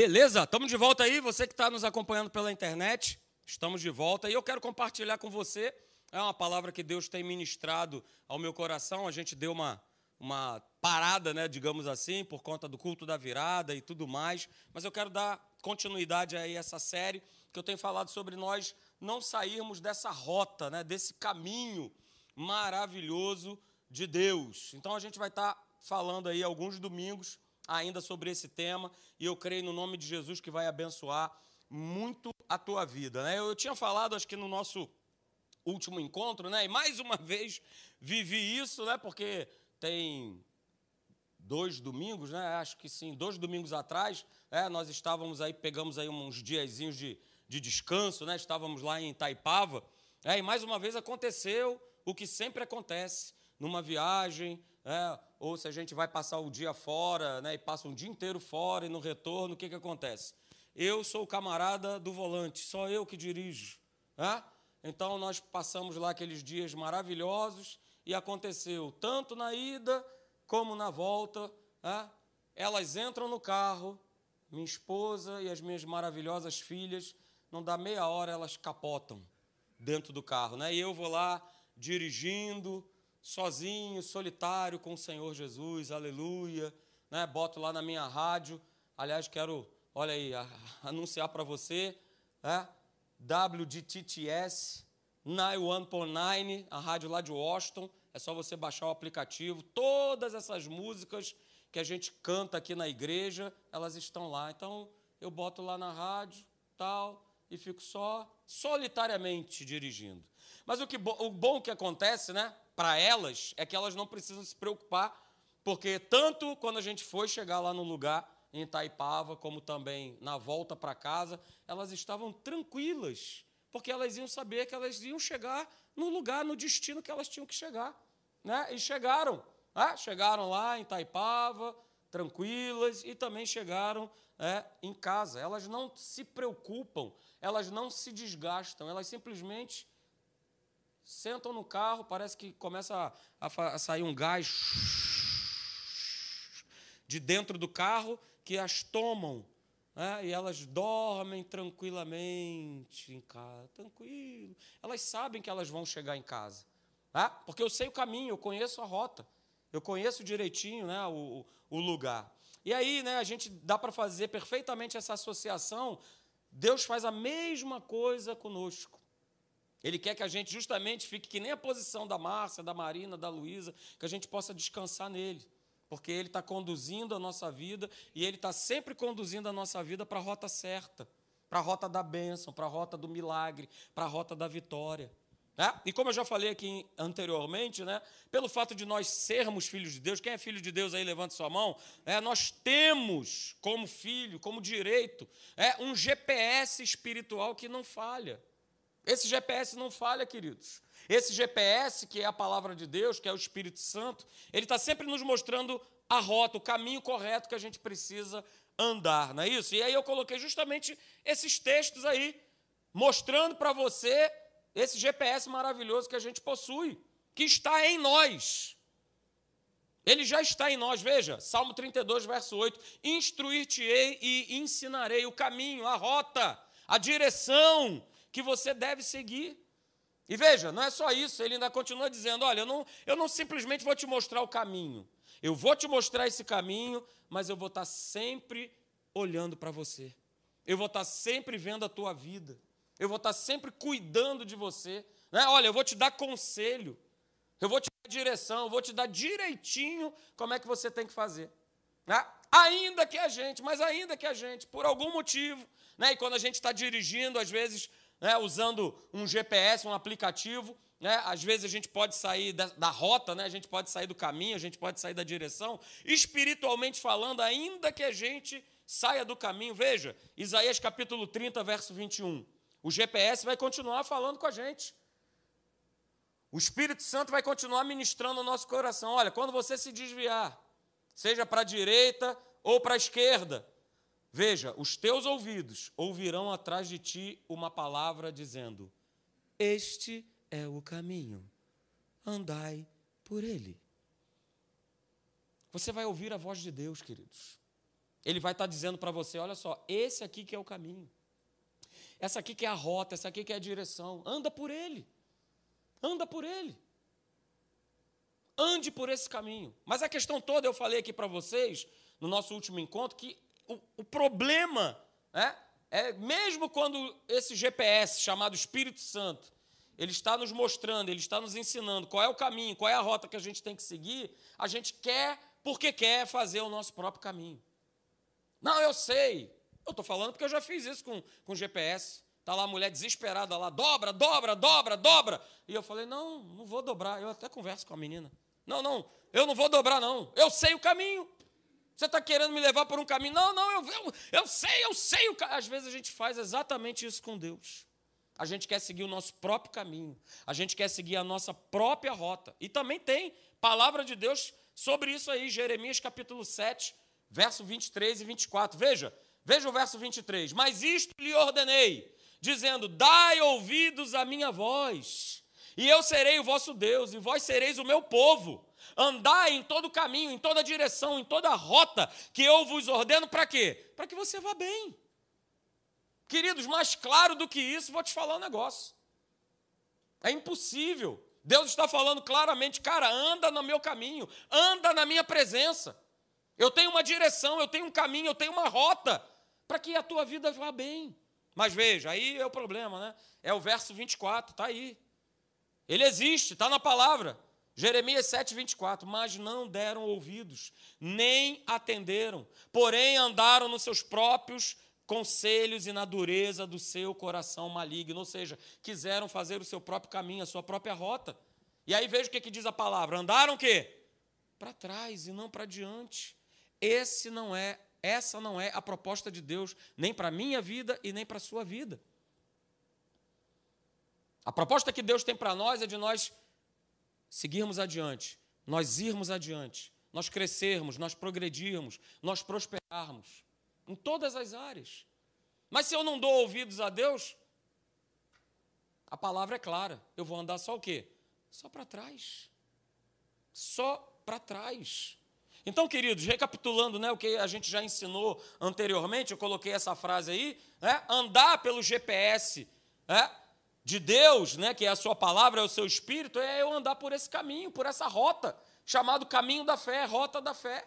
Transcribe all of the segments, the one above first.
Beleza? Estamos de volta aí, você que está nos acompanhando pela internet. Estamos de volta e eu quero compartilhar com você. É uma palavra que Deus tem ministrado ao meu coração. A gente deu uma, uma parada, né, digamos assim, por conta do culto da virada e tudo mais. Mas eu quero dar continuidade aí a essa série que eu tenho falado sobre nós não sairmos dessa rota, né, desse caminho maravilhoso de Deus. Então a gente vai estar tá falando aí alguns domingos ainda sobre esse tema e eu creio no nome de Jesus que vai abençoar muito a tua vida. Né? Eu tinha falado, acho que no nosso último encontro, né? e mais uma vez vivi isso, né? porque tem dois domingos, né? acho que sim, dois domingos atrás, é, nós estávamos aí, pegamos aí uns diazinhos de, de descanso, né? estávamos lá em Taipava, é, e mais uma vez aconteceu o que sempre acontece numa viagem, é, ou se a gente vai passar o dia fora né, e passa um dia inteiro fora e no retorno, o que, que acontece? Eu sou o camarada do volante, só eu que dirijo. É? Então nós passamos lá aqueles dias maravilhosos e aconteceu tanto na ida como na volta. É? Elas entram no carro, minha esposa e as minhas maravilhosas filhas, não dá meia hora elas capotam dentro do carro, né? E eu vou lá dirigindo, sozinho, solitário com o Senhor Jesus, aleluia. Né? Boto lá na minha rádio. Aliás, quero, olha aí, a, anunciar para você, né? WDTTS 91.9, a rádio lá de Washington. É só você baixar o aplicativo. Todas essas músicas que a gente canta aqui na igreja, elas estão lá. Então, eu boto lá na rádio, tal, e fico só solitariamente dirigindo. Mas o, que, o bom que acontece, né? Para elas é que elas não precisam se preocupar, porque tanto quando a gente foi chegar lá no lugar em Itaipava, como também na volta para casa, elas estavam tranquilas, porque elas iam saber que elas iam chegar no lugar, no destino que elas tinham que chegar. Né? E chegaram. Né? Chegaram lá em Itaipava, tranquilas, e também chegaram é, em casa. Elas não se preocupam, elas não se desgastam, elas simplesmente sentam no carro, parece que começa a, a, sair um gás de dentro do carro que as tomam. Né? E elas dormem tranquilamente em casa, tranquilo. Elas sabem que elas vão chegar em casa. Né? Porque eu sei o caminho, eu conheço a rota. Eu conheço direitinho né, o, o lugar. E aí né, a gente dá para fazer perfeitamente essa associação. Deus faz a mesma coisa conosco. Ele quer que a gente justamente fique que nem a posição da Márcia, da Marina, da Luísa, que a gente possa descansar nele. Porque ele está conduzindo a nossa vida e ele está sempre conduzindo a nossa vida para a rota certa, para a rota da bênção, para a rota do milagre, para a rota da vitória. É? E como eu já falei aqui anteriormente, né, pelo fato de nós sermos filhos de Deus, quem é filho de Deus aí, levante sua mão, é, nós temos como filho, como direito, é, um GPS espiritual que não falha. Esse GPS não falha, queridos. Esse GPS, que é a palavra de Deus, que é o Espírito Santo, ele está sempre nos mostrando a rota, o caminho correto que a gente precisa andar, não é isso? E aí eu coloquei justamente esses textos aí, mostrando para você esse GPS maravilhoso que a gente possui, que está em nós. Ele já está em nós, veja, Salmo 32, verso 8: Instruir-te-ei e ensinarei o caminho, a rota, a direção que você deve seguir. E veja, não é só isso, ele ainda continua dizendo: olha, eu não, eu não simplesmente vou te mostrar o caminho, eu vou te mostrar esse caminho, mas eu vou estar sempre olhando para você, eu vou estar sempre vendo a tua vida, eu vou estar sempre cuidando de você. Né? Olha, eu vou te dar conselho, eu vou te dar direção, eu vou te dar direitinho como é que você tem que fazer. Né? Ainda que a gente, mas ainda que a gente, por algum motivo, né? e quando a gente está dirigindo, às vezes né, usando um GPS, um aplicativo. Né, às vezes a gente pode sair da, da, rota, né, a gente pode sair do caminho, a gente pode sair da direção. Espiritualmente falando, ainda que a gente saia do caminho, veja, Isaías capítulo 30, verso 21. O GPS vai continuar falando com a gente. O Espírito Santo vai continuar ministrando no nosso coração. Olha, quando você se desviar, seja para a direita ou para a esquerda, Veja, os teus ouvidos ouvirão atrás de ti uma palavra dizendo: Este é o caminho, andai por ele. Você vai ouvir a voz de Deus, queridos. ele vai estar dizendo para você: olha só, esse aqui que é o caminho. Essa aqui que é a rota, essa aqui que é a direção. Anda por ele. Anda por ele. Ande por esse caminho. Mas a questão toda, eu falei aqui para vocês, no nosso último encontro, que o, o problema é, é, mesmo quando esse GPS chamado Espírito Santo, ele está nos mostrando, ele está nos ensinando qual é o caminho, qual é a rota que a gente tem que seguir, a gente quer, porque quer fazer o nosso próprio caminho. Não, eu sei. Eu estou falando porque eu já fiz isso com, com GPS. Está lá a mulher desesperada lá, dobra, dobra, dobra, dobra. E eu falei, não, não vou dobrar. Eu até converso com a menina. Não, não, eu não vou dobrar, não. Eu sei o caminho. Você está querendo me levar por um caminho? Não, não, eu, eu, eu sei, eu sei. Às vezes a gente faz exatamente isso com Deus. A gente quer seguir o nosso próprio caminho. A gente quer seguir a nossa própria rota. E também tem palavra de Deus sobre isso aí, Jeremias capítulo 7, verso 23 e 24. Veja, veja o verso 23. Mas isto lhe ordenei, dizendo: Dai ouvidos à minha voz e eu serei o vosso Deus, e vós sereis o meu povo. Andai em todo caminho, em toda direção, em toda rota que eu vos ordeno, para quê? Para que você vá bem. Queridos, mais claro do que isso, vou te falar um negócio. É impossível. Deus está falando claramente, cara, anda no meu caminho, anda na minha presença. Eu tenho uma direção, eu tenho um caminho, eu tenho uma rota para que a tua vida vá bem. Mas veja, aí é o problema, né? É o verso 24, está aí. Ele existe, está na palavra. Jeremias 7, 24. Mas não deram ouvidos, nem atenderam, porém andaram nos seus próprios conselhos e na dureza do seu coração maligno. Ou seja, quiseram fazer o seu próprio caminho, a sua própria rota. E aí veja o que, que diz a palavra: andaram o quê? Para trás e não para diante. Esse não é, essa não é a proposta de Deus, nem para a minha vida e nem para a sua vida. A proposta que Deus tem para nós é de nós seguirmos adiante, nós irmos adiante, nós crescermos, nós progredirmos, nós prosperarmos em todas as áreas. Mas se eu não dou ouvidos a Deus, a palavra é clara, eu vou andar só o quê? Só para trás. Só para trás. Então, queridos, recapitulando né, o que a gente já ensinou anteriormente, eu coloquei essa frase aí, né, andar pelo GPS, né, de Deus, né, que é a sua palavra, é o seu espírito, é eu andar por esse caminho, por essa rota, chamado caminho da fé, rota da fé.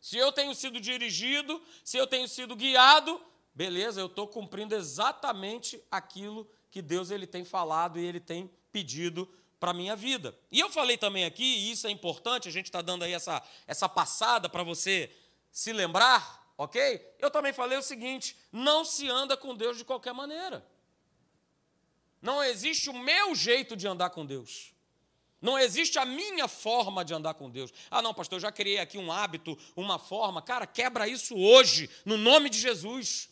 Se eu tenho sido dirigido, se eu tenho sido guiado, beleza, eu estou cumprindo exatamente aquilo que Deus ele tem falado e ele tem pedido para a minha vida. E eu falei também aqui, e isso é importante, a gente está dando aí essa, essa passada para você se lembrar, ok? Eu também falei o seguinte: não se anda com Deus de qualquer maneira. Não existe o meu jeito de andar com Deus. Não existe a minha forma de andar com Deus. Ah, não, pastor, eu já criei aqui um hábito, uma forma. Cara, quebra isso hoje, no nome de Jesus.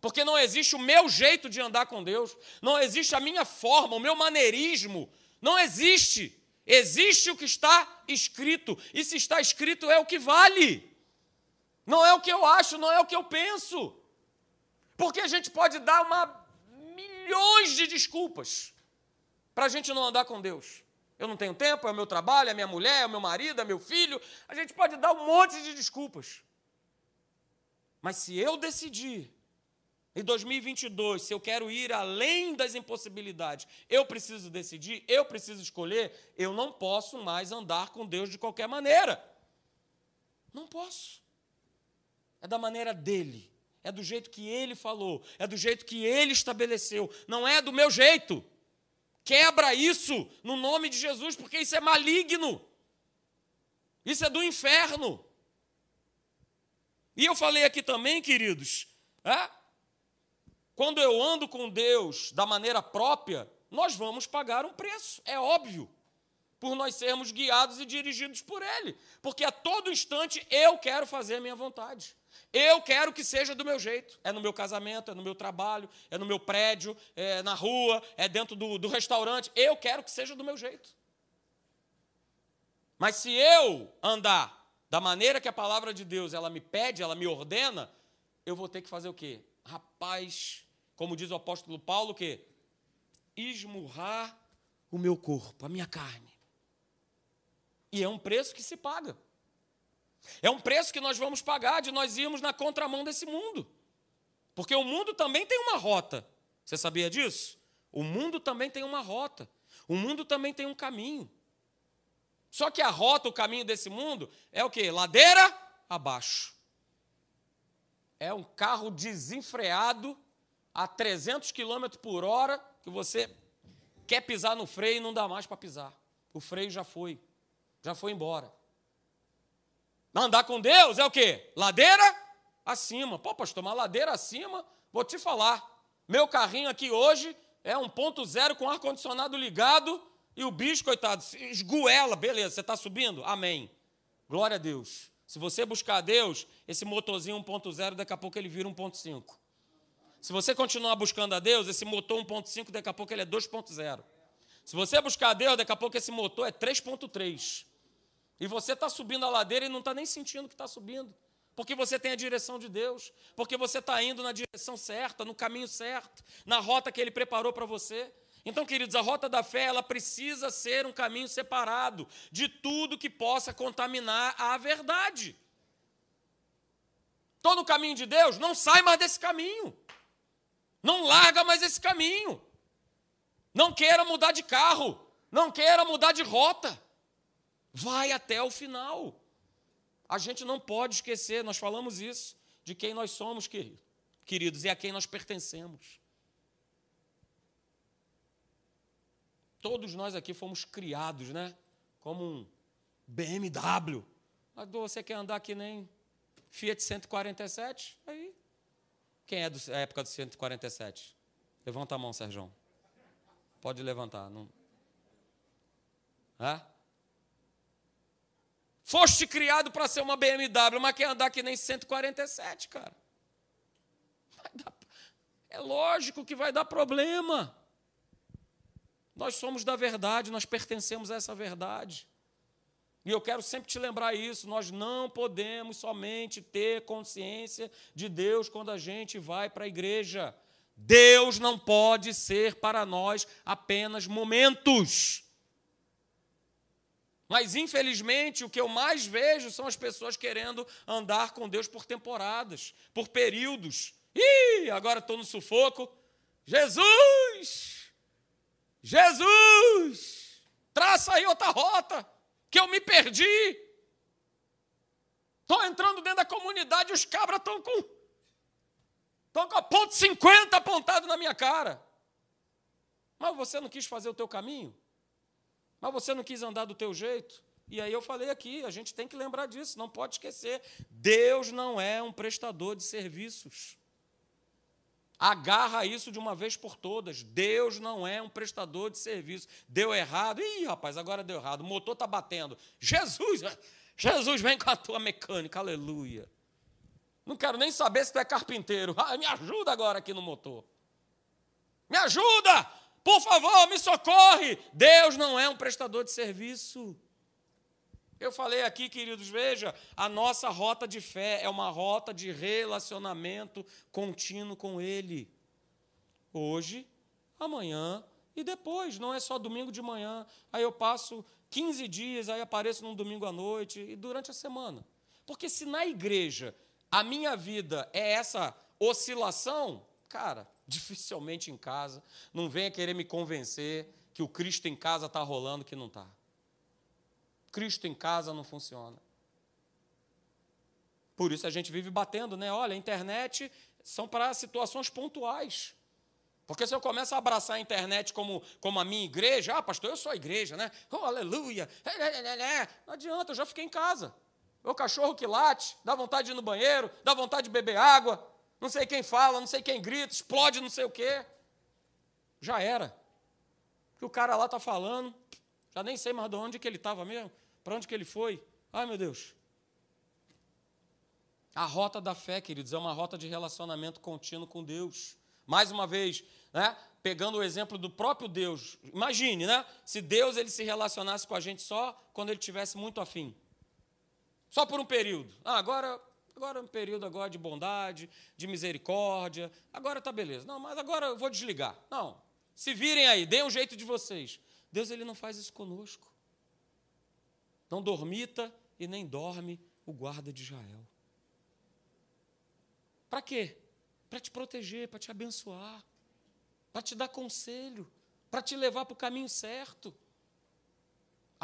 Porque não existe o meu jeito de andar com Deus. Não existe a minha forma, o meu maneirismo. Não existe. Existe o que está escrito. E se está escrito, é o que vale. Não é o que eu acho, não é o que eu penso. Porque a gente pode dar uma milhões de desculpas para a gente não andar com Deus. Eu não tenho tempo, é o meu trabalho, é minha mulher, é o meu marido, é meu filho. A gente pode dar um monte de desculpas. Mas se eu decidir, em 2022, se eu quero ir além das impossibilidades, eu preciso decidir, eu preciso escolher, eu não posso mais andar com Deus de qualquer maneira. Não posso. É da maneira dele é do jeito que ele falou, é do jeito que ele estabeleceu, não é do meu jeito. Quebra isso no nome de Jesus, porque isso é maligno. Isso é do inferno. E eu falei aqui também, queridos, é? quando eu ando com Deus da maneira própria, nós vamos pagar um preço, é óbvio, por nós sermos guiados e dirigidos por Ele, porque a todo instante eu quero fazer a minha vontade. Eu quero que seja do meu jeito. É no meu casamento, é no meu trabalho, é no meu prédio, é na rua, é dentro do, do restaurante. Eu quero que seja do meu jeito. Mas se eu andar da maneira que a palavra de Deus ela me pede, ela me ordena, eu vou ter que fazer o quê? Rapaz, como diz o apóstolo Paulo, o quê? Esmurrar o meu corpo, a minha carne. E é um preço que se paga. É um preço que nós vamos pagar de nós irmos na contramão desse mundo. Porque o mundo também tem uma rota. Você sabia disso? O mundo também tem uma rota. O mundo também tem um caminho. Só que a rota, o caminho desse mundo é o quê? Ladeira abaixo. É um carro desenfreado a 300 km por hora que você quer pisar no freio e não dá mais para pisar. O freio já foi, já foi embora. Andar com Deus é o quê? Ladeira acima. Pô, pastor, uma ladeira acima, vou te falar. Meu carrinho aqui hoje é um ponto zero com ar-condicionado ligado e o bicho, coitado, esguela. Beleza, você está subindo? Amém. Glória a Deus. Se você buscar a Deus, esse motorzinho 1.0, daqui a pouco ele vira 1.5. Se você continuar buscando a Deus, esse motor 1.5, daqui a pouco ele é 2.0. Se você buscar a Deus, daqui a pouco esse motor é 3.3. E você está subindo a ladeira e não está nem sentindo que está subindo. Porque você tem a direção de Deus. Porque você está indo na direção certa, no caminho certo, na rota que Ele preparou para você. Então, queridos, a rota da fé, ela precisa ser um caminho separado de tudo que possa contaminar a verdade. Estou no caminho de Deus, não sai mais desse caminho. Não larga mais esse caminho. Não queira mudar de carro. Não queira mudar de rota. Vai até o final. A gente não pode esquecer, nós falamos isso, de quem nós somos, queridos, e a quem nós pertencemos. Todos nós aqui fomos criados, né? Como um BMW. Mas você quer andar que nem Fiat 147? Aí quem é da época do 147? Levanta a mão, Sérgio. Pode levantar. Não... É? Foste criado para ser uma BMW, mas quer andar que nem 147, cara. Dar... É lógico que vai dar problema. Nós somos da verdade, nós pertencemos a essa verdade. E eu quero sempre te lembrar isso: nós não podemos somente ter consciência de Deus quando a gente vai para a igreja. Deus não pode ser para nós apenas momentos. Mas, infelizmente, o que eu mais vejo são as pessoas querendo andar com Deus por temporadas, por períodos. Ih, agora estou no sufoco. Jesus! Jesus! Traça aí outra rota que eu me perdi. Estou entrando dentro da comunidade e os cabras estão com. Estão com a ponto 50 apontado na minha cara. Mas você não quis fazer o teu caminho? Mas você não quis andar do teu jeito? E aí eu falei aqui, a gente tem que lembrar disso, não pode esquecer. Deus não é um prestador de serviços. Agarra isso de uma vez por todas. Deus não é um prestador de serviço. Deu errado. Ih, rapaz, agora deu errado. O motor está batendo. Jesus, Jesus, vem com a tua mecânica. Aleluia. Não quero nem saber se tu é carpinteiro. Ah, me ajuda agora aqui no motor. Me ajuda! Por favor, me socorre! Deus não é um prestador de serviço. Eu falei aqui, queridos, veja, a nossa rota de fé é uma rota de relacionamento contínuo com Ele. Hoje, amanhã e depois, não é só domingo de manhã. Aí eu passo 15 dias, aí apareço num domingo à noite e durante a semana. Porque se na igreja a minha vida é essa oscilação, cara, dificilmente em casa, não venha querer me convencer que o Cristo em casa está rolando que não está. Cristo em casa não funciona. Por isso a gente vive batendo, né? Olha, a internet são para situações pontuais. Porque se eu começo a abraçar a internet como, como a minha igreja, ah, pastor, eu sou a igreja, né? Oh, aleluia! Não adianta, eu já fiquei em casa. O cachorro que late, dá vontade de ir no banheiro, dá vontade de beber água, não sei quem fala, não sei quem grita, explode não sei o quê. Já era. O que o cara lá está falando, já nem sei mais de onde que ele estava mesmo. Para onde que ele foi? Ai, meu Deus. A rota da fé, queridos, é uma rota de relacionamento contínuo com Deus. Mais uma vez, né, pegando o exemplo do próprio Deus. Imagine, né? Se Deus ele se relacionasse com a gente só quando ele tivesse muito afim. Só por um período. Ah, agora, agora é um período agora de bondade, de misericórdia. Agora tá beleza. Não, mas agora eu vou desligar. Não. Se virem aí, deem um jeito de vocês. Deus ele não faz isso conosco não dormita e nem dorme o guarda de Israel. Para quê? Para te proteger, para te abençoar, para te dar conselho, para te levar para o caminho certo.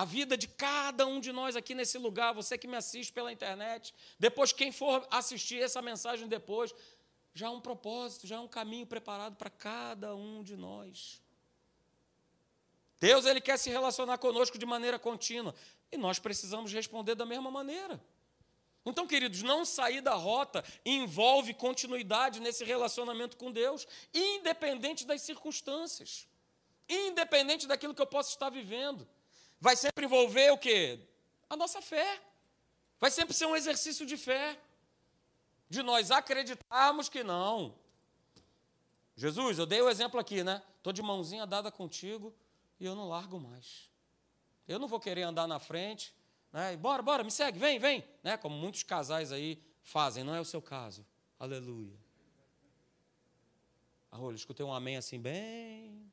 A vida de cada um de nós aqui nesse lugar, você que me assiste pela internet, depois quem for assistir essa mensagem depois, já há um propósito, já há um caminho preparado para cada um de nós. Deus ele quer se relacionar conosco de maneira contínua e nós precisamos responder da mesma maneira. Então, queridos, não sair da rota envolve continuidade nesse relacionamento com Deus, independente das circunstâncias, independente daquilo que eu possa estar vivendo. Vai sempre envolver o quê? A nossa fé. Vai sempre ser um exercício de fé de nós acreditarmos que não. Jesus, eu dei o exemplo aqui, né? Estou de mãozinha dada contigo e eu não largo mais. Eu não vou querer andar na frente, né? Bora, bora, me segue, vem, vem, né? Como muitos casais aí fazem, não é o seu caso. Aleluia. Arrolho, escutei um amém assim, bem.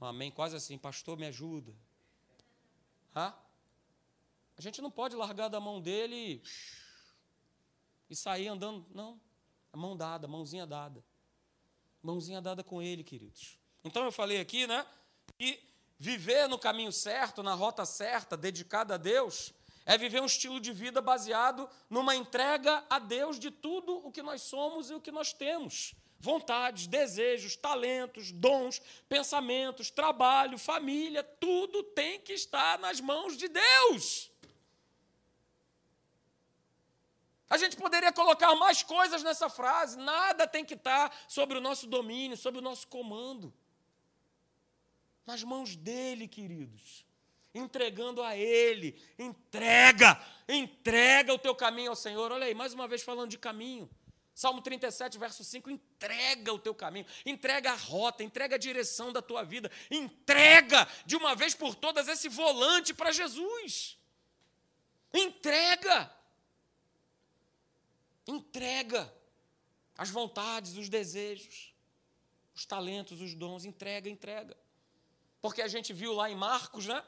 Um amém quase assim, pastor, me ajuda. Hã? A gente não pode largar da mão dele e sair andando. Não. A mão dada, mãozinha dada. Mãozinha dada com ele, queridos. Então eu falei aqui, né? Que viver no caminho certo, na rota certa, dedicada a Deus, é viver um estilo de vida baseado numa entrega a Deus de tudo o que nós somos e o que nós temos. Vontades, desejos, talentos, dons, pensamentos, trabalho, família, tudo tem que estar nas mãos de Deus. A gente poderia colocar mais coisas nessa frase, nada tem que estar sobre o nosso domínio, sobre o nosso comando. Nas mãos dele, queridos. Entregando a ele. Entrega, entrega o teu caminho ao Senhor. Olha aí, mais uma vez falando de caminho. Salmo 37, verso 5, entrega o teu caminho, entrega a rota, entrega a direção da tua vida, entrega de uma vez por todas esse volante para Jesus. Entrega. Entrega as vontades, os desejos, os talentos, os dons. Entrega, entrega. Porque a gente viu lá em Marcos, né?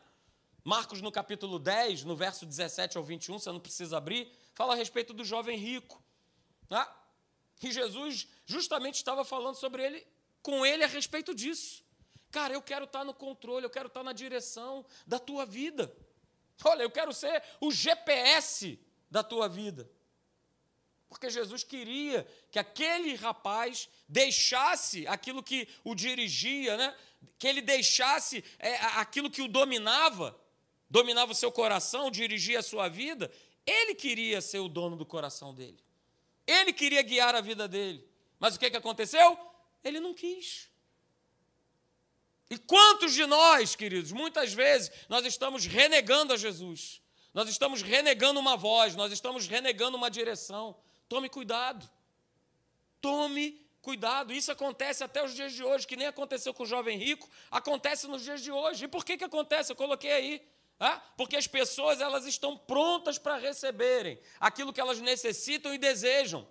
Marcos, no capítulo 10, no verso 17 ao 21, você não precisa abrir, fala a respeito do jovem rico. Né? E Jesus justamente estava falando sobre ele, com ele a respeito disso. Cara, eu quero estar no controle, eu quero estar na direção da tua vida. Olha, eu quero ser o GPS da tua vida. Porque Jesus queria que aquele rapaz deixasse aquilo que o dirigia, né? que ele deixasse é, aquilo que o dominava, dominava o seu coração, dirigia a sua vida. Ele queria ser o dono do coração dele. Ele queria guiar a vida dele. Mas o que, que aconteceu? Ele não quis. E quantos de nós, queridos, muitas vezes nós estamos renegando a Jesus, nós estamos renegando uma voz, nós estamos renegando uma direção, Tome cuidado. Tome cuidado. Isso acontece até os dias de hoje, que nem aconteceu com o jovem rico, acontece nos dias de hoje. E por que, que acontece? Eu coloquei aí. Porque as pessoas elas estão prontas para receberem aquilo que elas necessitam e desejam,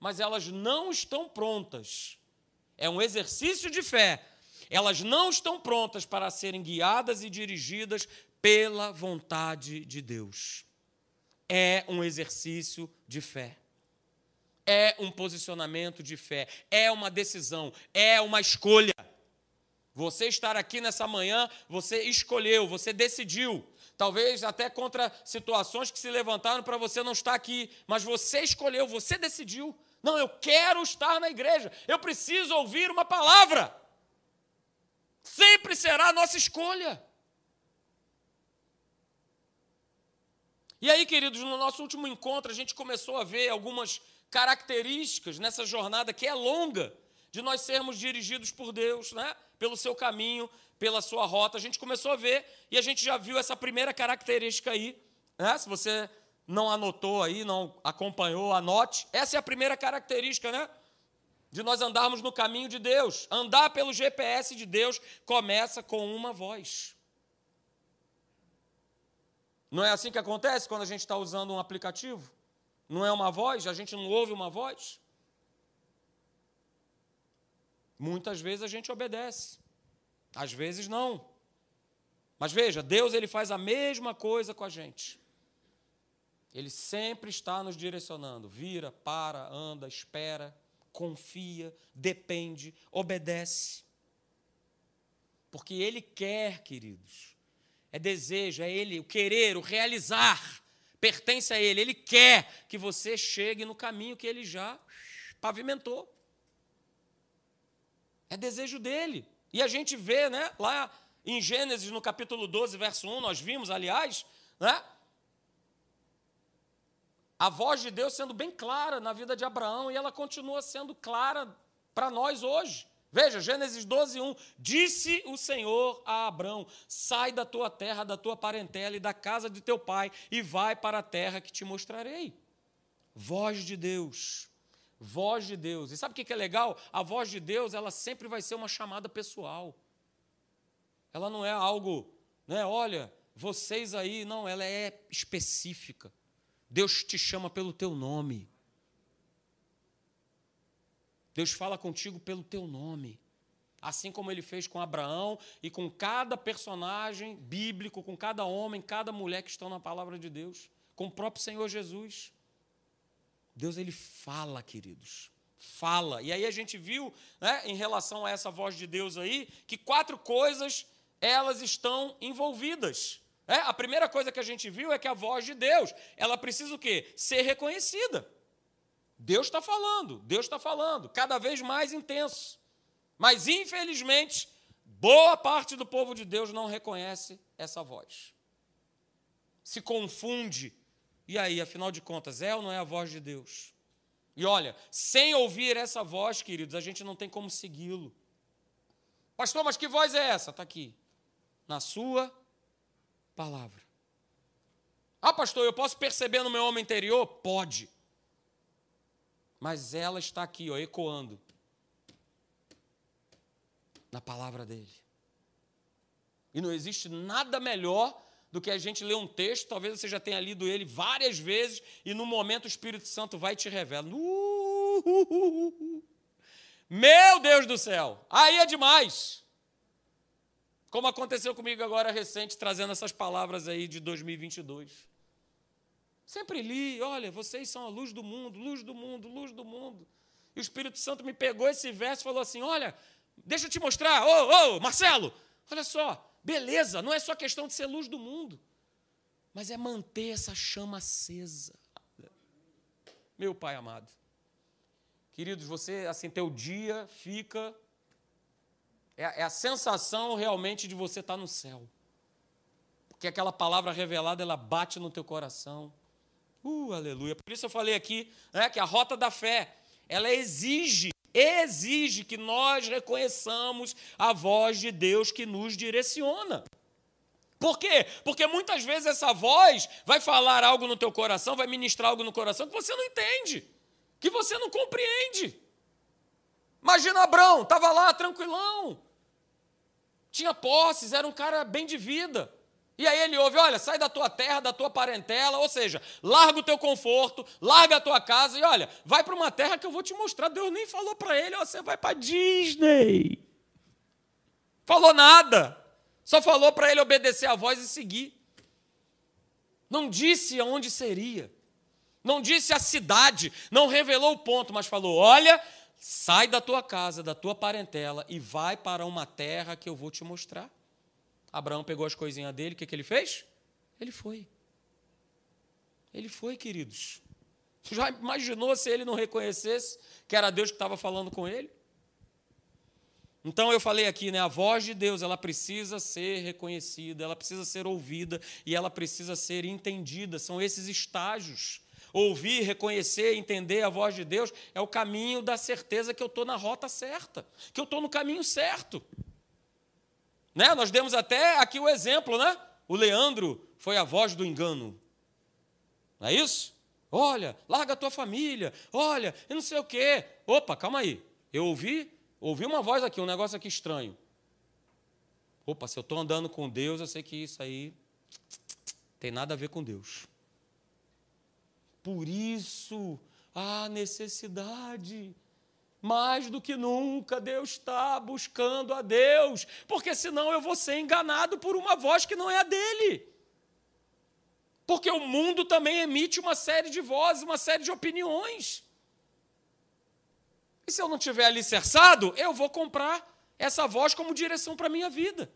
mas elas não estão prontas. É um exercício de fé. Elas não estão prontas para serem guiadas e dirigidas pela vontade de Deus. É um exercício de fé é um posicionamento de fé, é uma decisão, é uma escolha. Você estar aqui nessa manhã, você escolheu, você decidiu. Talvez até contra situações que se levantaram para você não estar aqui, mas você escolheu, você decidiu. Não, eu quero estar na igreja, eu preciso ouvir uma palavra. Sempre será a nossa escolha. E aí, queridos, no nosso último encontro, a gente começou a ver algumas características nessa jornada que é longa, de nós sermos dirigidos por Deus, né? Pelo seu caminho, pela sua rota. A gente começou a ver e a gente já viu essa primeira característica aí. Né? Se você não anotou aí, não acompanhou, anote. Essa é a primeira característica, né? De nós andarmos no caminho de Deus. Andar pelo GPS de Deus começa com uma voz. Não é assim que acontece quando a gente está usando um aplicativo? Não é uma voz? A gente não ouve uma voz? Muitas vezes a gente obedece, às vezes não. Mas veja, Deus ele faz a mesma coisa com a gente. Ele sempre está nos direcionando. Vira, para, anda, espera, confia, depende, obedece. Porque Ele quer, queridos. É desejo, é Ele, o querer, o realizar, pertence a Ele. Ele quer que você chegue no caminho que Ele já pavimentou. É desejo dele. E a gente vê, né, lá em Gênesis, no capítulo 12, verso 1, nós vimos, aliás, né, a voz de Deus sendo bem clara na vida de Abraão e ela continua sendo clara para nós hoje. Veja, Gênesis 12, 1. Disse o Senhor a Abraão: Sai da tua terra, da tua parentela e da casa de teu pai, e vai para a terra que te mostrarei. Voz de Deus. Voz de Deus. E sabe o que é legal? A voz de Deus, ela sempre vai ser uma chamada pessoal. Ela não é algo, né? Olha, vocês aí, não, ela é específica. Deus te chama pelo teu nome. Deus fala contigo pelo teu nome. Assim como ele fez com Abraão e com cada personagem bíblico, com cada homem, cada mulher que estão na palavra de Deus, com o próprio Senhor Jesus. Deus ele fala, queridos. Fala. E aí a gente viu, né, em relação a essa voz de Deus aí, que quatro coisas elas estão envolvidas. É, a primeira coisa que a gente viu é que a voz de Deus, ela precisa o quê? Ser reconhecida. Deus está falando, Deus está falando, cada vez mais intenso. Mas, infelizmente, boa parte do povo de Deus não reconhece essa voz. Se confunde. E aí, afinal de contas, é ou não é a voz de Deus? E olha, sem ouvir essa voz, queridos, a gente não tem como segui-lo. Pastor, mas que voz é essa? Está aqui. Na sua palavra. Ah, pastor, eu posso perceber no meu homem interior? Pode. Mas ela está aqui, ó, ecoando na palavra dele. E não existe nada melhor do que a gente ler um texto, talvez você já tenha lido ele várias vezes, e no momento o Espírito Santo vai e te revela. Uh, meu Deus do céu! Aí é demais! Como aconteceu comigo agora recente, trazendo essas palavras aí de 2022. Sempre li, olha, vocês são a luz do mundo, luz do mundo, luz do mundo. E o Espírito Santo me pegou esse verso e falou assim: olha, deixa eu te mostrar, ô, ô, Marcelo, olha só, beleza, não é só questão de ser luz do mundo, mas é manter essa chama acesa. Meu Pai amado. Queridos, você, assim, teu dia fica é, é a sensação realmente de você estar no céu. Porque aquela palavra revelada, ela bate no teu coração. Uh, aleluia. Por isso eu falei aqui né, que a rota da fé, ela exige, exige que nós reconheçamos a voz de Deus que nos direciona. Por quê? Porque muitas vezes essa voz vai falar algo no teu coração, vai ministrar algo no coração que você não entende, que você não compreende. Imagina Abraão, estava lá tranquilão, tinha posses, era um cara bem de vida. E aí ele ouve: olha, sai da tua terra, da tua parentela, ou seja, larga o teu conforto, larga a tua casa e olha, vai para uma terra que eu vou te mostrar. Deus nem falou para ele: ó, você vai para Disney. Falou nada. Só falou para ele obedecer a voz e seguir. Não disse aonde seria. Não disse a cidade, não revelou o ponto, mas falou: olha, sai da tua casa, da tua parentela e vai para uma terra que eu vou te mostrar. Abraão pegou as coisinhas dele, o que, que ele fez? Ele foi. Ele foi, queridos. Já imaginou se ele não reconhecesse que era Deus que estava falando com ele? Então eu falei aqui, né, a voz de Deus, ela precisa ser reconhecida, ela precisa ser ouvida e ela precisa ser entendida. São esses estágios Ouvir, reconhecer, entender a voz de Deus é o caminho da certeza que eu estou na rota certa, que eu estou no caminho certo. Né? Nós demos até aqui o exemplo, né? O Leandro foi a voz do engano. Não é isso? Olha, larga a tua família. Olha, eu não sei o quê. Opa, calma aí. Eu ouvi, ouvi uma voz aqui, um negócio aqui estranho. Opa, se eu estou andando com Deus, eu sei que isso aí tem nada a ver com Deus. Por isso, há necessidade. Mais do que nunca, Deus está buscando a Deus, porque senão eu vou ser enganado por uma voz que não é a dele. Porque o mundo também emite uma série de vozes, uma série de opiniões. E se eu não tiver alicerçado, eu vou comprar essa voz como direção para a minha vida.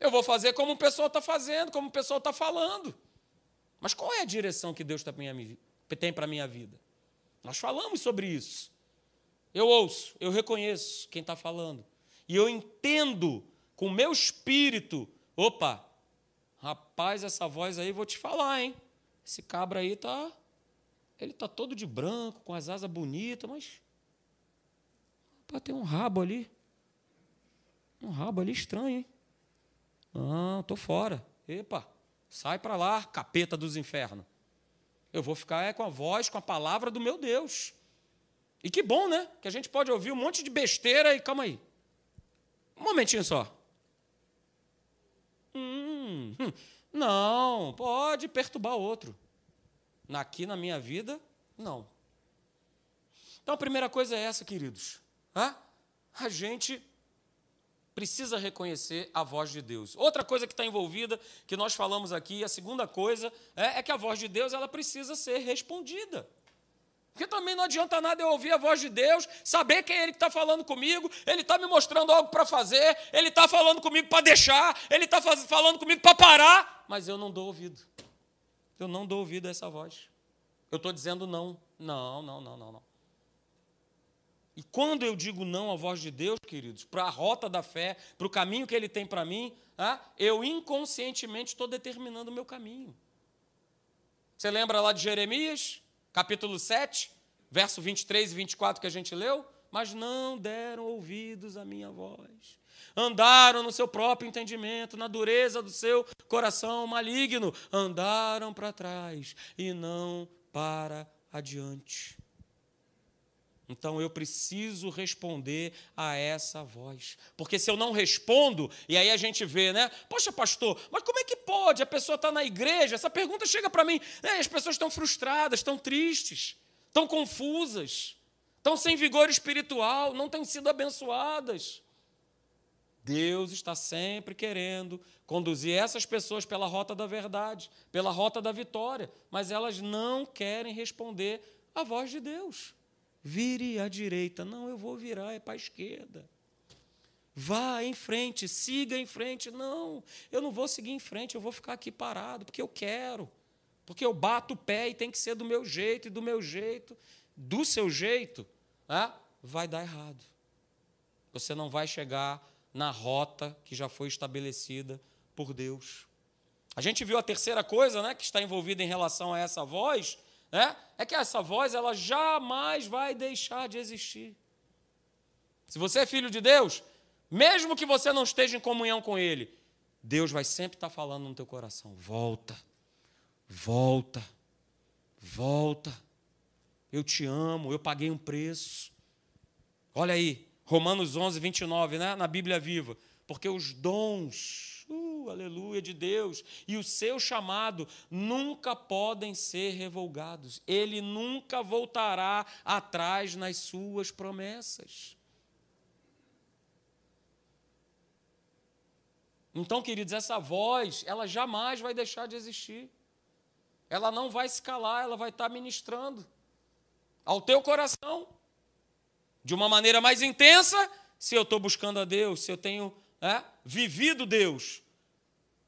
Eu vou fazer como o pessoal está fazendo, como o pessoal está falando. Mas qual é a direção que Deus tem para a minha vida? Nós falamos sobre isso. Eu ouço, eu reconheço quem está falando. E eu entendo com o meu espírito: opa, rapaz, essa voz aí, vou te falar, hein? Esse cabra aí tá. Ele tá todo de branco, com as asas bonitas, mas. Opa, tem um rabo ali. Um rabo ali estranho, hein? Ah, tô fora. Epa, sai para lá, capeta dos infernos. Eu vou ficar é, com a voz, com a palavra do meu Deus. E que bom, né? Que a gente pode ouvir um monte de besteira e calma aí. Um momentinho só. Hum, hum, não, pode perturbar outro. Aqui na minha vida, não. Então a primeira coisa é essa, queridos. A gente precisa reconhecer a voz de Deus. Outra coisa que está envolvida, que nós falamos aqui, a segunda coisa, é, é, que a voz de Deus ela precisa ser respondida. Porque também não adianta nada eu ouvir a voz de Deus, saber quem é Ele que está falando comigo, Ele está me mostrando algo para fazer, Ele está falando comigo para deixar, Ele está falando comigo para parar, mas eu não dou ouvido. Eu não dou ouvido a essa voz. Eu estou dizendo não. Não, não, não, não, não. E quando eu digo não à voz de Deus, queridos, para a rota da fé, para o caminho que Ele tem para mim, ah, eu inconscientemente estou determinando o meu caminho. Você lembra lá de Jeremias, capítulo 7, verso 23 e 24 que a gente leu? Mas não deram ouvidos à minha voz. Andaram no seu próprio entendimento, na dureza do seu coração maligno. Andaram para trás e não para adiante. Então eu preciso responder a essa voz. Porque se eu não respondo, e aí a gente vê, né? Poxa, pastor, mas como é que pode? A pessoa está na igreja, essa pergunta chega para mim. Né? As pessoas estão frustradas, estão tristes, estão confusas, estão sem vigor espiritual, não têm sido abençoadas. Deus está sempre querendo conduzir essas pessoas pela rota da verdade, pela rota da vitória, mas elas não querem responder à voz de Deus. Vire à direita. Não, eu vou virar, é para a esquerda. Vá em frente, siga em frente. Não, eu não vou seguir em frente, eu vou ficar aqui parado, porque eu quero. Porque eu bato o pé e tem que ser do meu jeito, e do meu jeito, do seu jeito, ah, vai dar errado. Você não vai chegar na rota que já foi estabelecida por Deus. A gente viu a terceira coisa né, que está envolvida em relação a essa voz, é, é que essa voz ela jamais vai deixar de existir. Se você é filho de Deus, mesmo que você não esteja em comunhão com Ele, Deus vai sempre estar falando no teu coração: volta, volta, volta. Eu te amo, eu paguei um preço. Olha aí, Romanos 11, 29, né? na Bíblia Viva. Porque os dons aleluia, de Deus, e o seu chamado nunca podem ser revogados. Ele nunca voltará atrás nas suas promessas. Então, queridos, essa voz, ela jamais vai deixar de existir. Ela não vai se calar, ela vai estar ministrando ao teu coração de uma maneira mais intensa, se eu estou buscando a Deus, se eu tenho é, vivido Deus,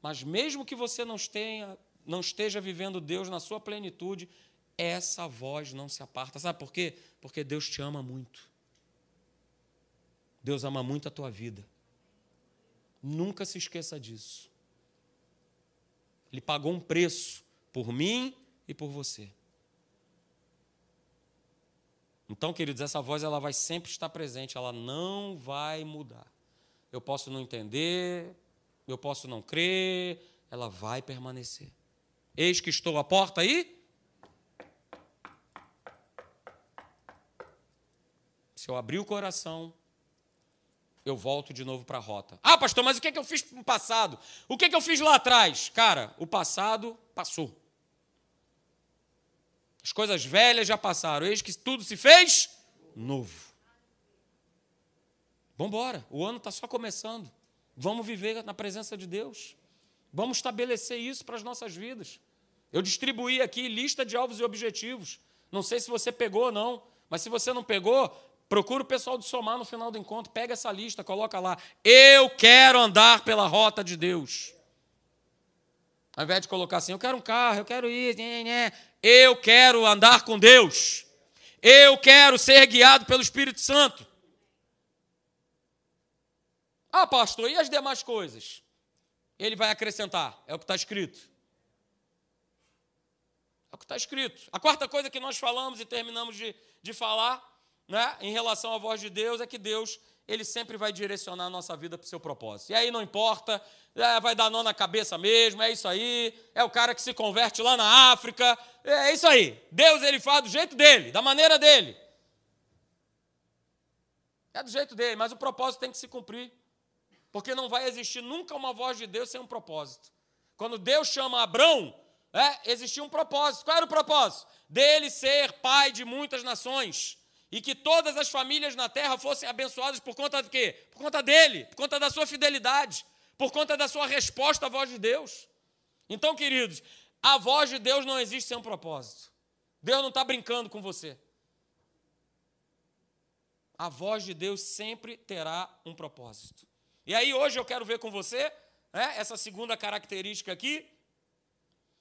mas mesmo que você não, tenha, não esteja vivendo Deus na sua plenitude, essa voz não se aparta. Sabe por quê? Porque Deus te ama muito. Deus ama muito a tua vida. Nunca se esqueça disso. Ele pagou um preço por mim e por você. Então, queridos, essa voz ela vai sempre estar presente, ela não vai mudar. Eu posso não entender, eu posso não crer, ela vai permanecer. Eis que estou à porta aí. Se eu abrir o coração, eu volto de novo para a rota. Ah, pastor, mas o que, é que eu fiz no passado? O que, é que eu fiz lá atrás? Cara, o passado passou. As coisas velhas já passaram. Eis que tudo se fez novo. Vamos embora. O ano está só começando. Vamos viver na presença de Deus. Vamos estabelecer isso para as nossas vidas. Eu distribuí aqui lista de alvos e objetivos. Não sei se você pegou ou não, mas se você não pegou, procura o pessoal do Somar no final do encontro, pega essa lista, coloca lá. Eu quero andar pela rota de Deus. Ao invés de colocar assim, eu quero um carro, eu quero né, eu quero andar com Deus. Eu quero ser guiado pelo Espírito Santo. Ah, pastor, e as demais coisas? Ele vai acrescentar, é o que está escrito. É o que está escrito. A quarta coisa que nós falamos e terminamos de, de falar né, em relação à voz de Deus é que Deus ele sempre vai direcionar a nossa vida para o seu propósito. E aí não importa, é, vai dar nó na cabeça mesmo, é isso aí, é o cara que se converte lá na África, é isso aí. Deus ele faz do jeito dele, da maneira dele. É do jeito dele, mas o propósito tem que se cumprir. Porque não vai existir nunca uma voz de Deus sem um propósito. Quando Deus chama Abrão, é, existia um propósito. Qual era o propósito? Dele ser pai de muitas nações e que todas as famílias na terra fossem abençoadas por conta de quê? Por conta dele, por conta da sua fidelidade, por conta da sua resposta à voz de Deus. Então, queridos, a voz de Deus não existe sem um propósito. Deus não está brincando com você. A voz de Deus sempre terá um propósito. E aí, hoje eu quero ver com você né, essa segunda característica aqui,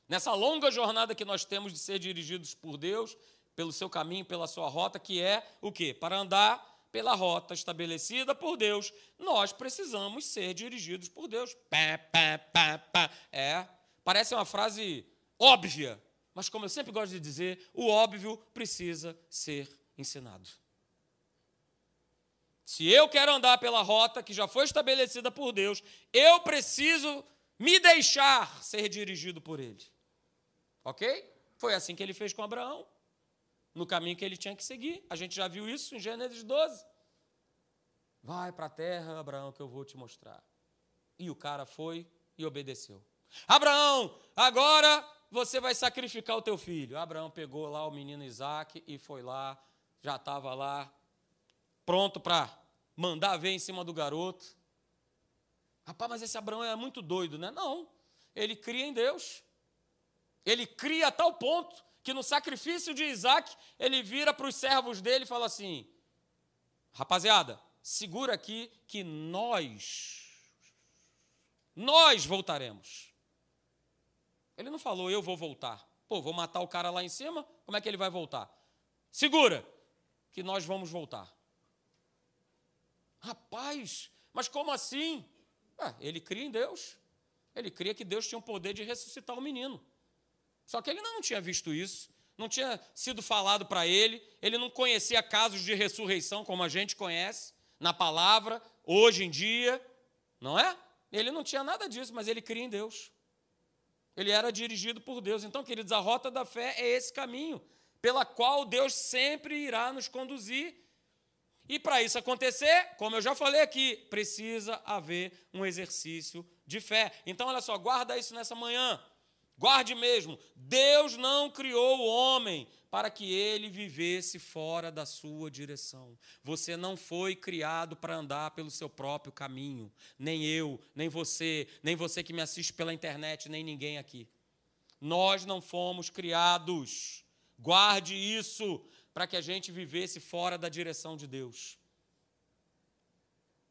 nessa longa jornada que nós temos de ser dirigidos por Deus, pelo seu caminho, pela sua rota, que é o quê? Para andar pela rota estabelecida por Deus, nós precisamos ser dirigidos por Deus. Pá, pá, pá, pá. É, parece uma frase óbvia, mas como eu sempre gosto de dizer, o óbvio precisa ser ensinado. Se eu quero andar pela rota que já foi estabelecida por Deus, eu preciso me deixar ser dirigido por Ele. Ok? Foi assim que ele fez com Abraão no caminho que ele tinha que seguir. A gente já viu isso em Gênesis 12. Vai para a terra, Abraão, que eu vou te mostrar. E o cara foi e obedeceu. Abraão, agora você vai sacrificar o teu filho. Abraão pegou lá o menino Isaac e foi lá, já estava lá, pronto para mandar ver em cima do garoto. Rapaz, mas esse Abraão é muito doido, né? Não. Ele cria em Deus. Ele cria a tal ponto que no sacrifício de Isaac, ele vira para os servos dele e fala assim: rapaziada, segura aqui que nós, nós voltaremos. Ele não falou, eu vou voltar. Pô, vou matar o cara lá em cima, como é que ele vai voltar? Segura, que nós vamos voltar. Rapaz, mas como assim? Ah, ele cria em Deus. Ele cria que Deus tinha o poder de ressuscitar o menino. Só que ele não tinha visto isso, não tinha sido falado para ele, ele não conhecia casos de ressurreição como a gente conhece na palavra, hoje em dia, não é? Ele não tinha nada disso, mas ele cria em Deus. Ele era dirigido por Deus. Então, queridos, a rota da fé é esse caminho, pela qual Deus sempre irá nos conduzir. E para isso acontecer, como eu já falei aqui, precisa haver um exercício de fé. Então, olha só, guarda isso nessa manhã. Guarde mesmo, Deus não criou o homem para que ele vivesse fora da sua direção. Você não foi criado para andar pelo seu próprio caminho, nem eu, nem você, nem você que me assiste pela internet, nem ninguém aqui. Nós não fomos criados. Guarde isso para que a gente vivesse fora da direção de Deus.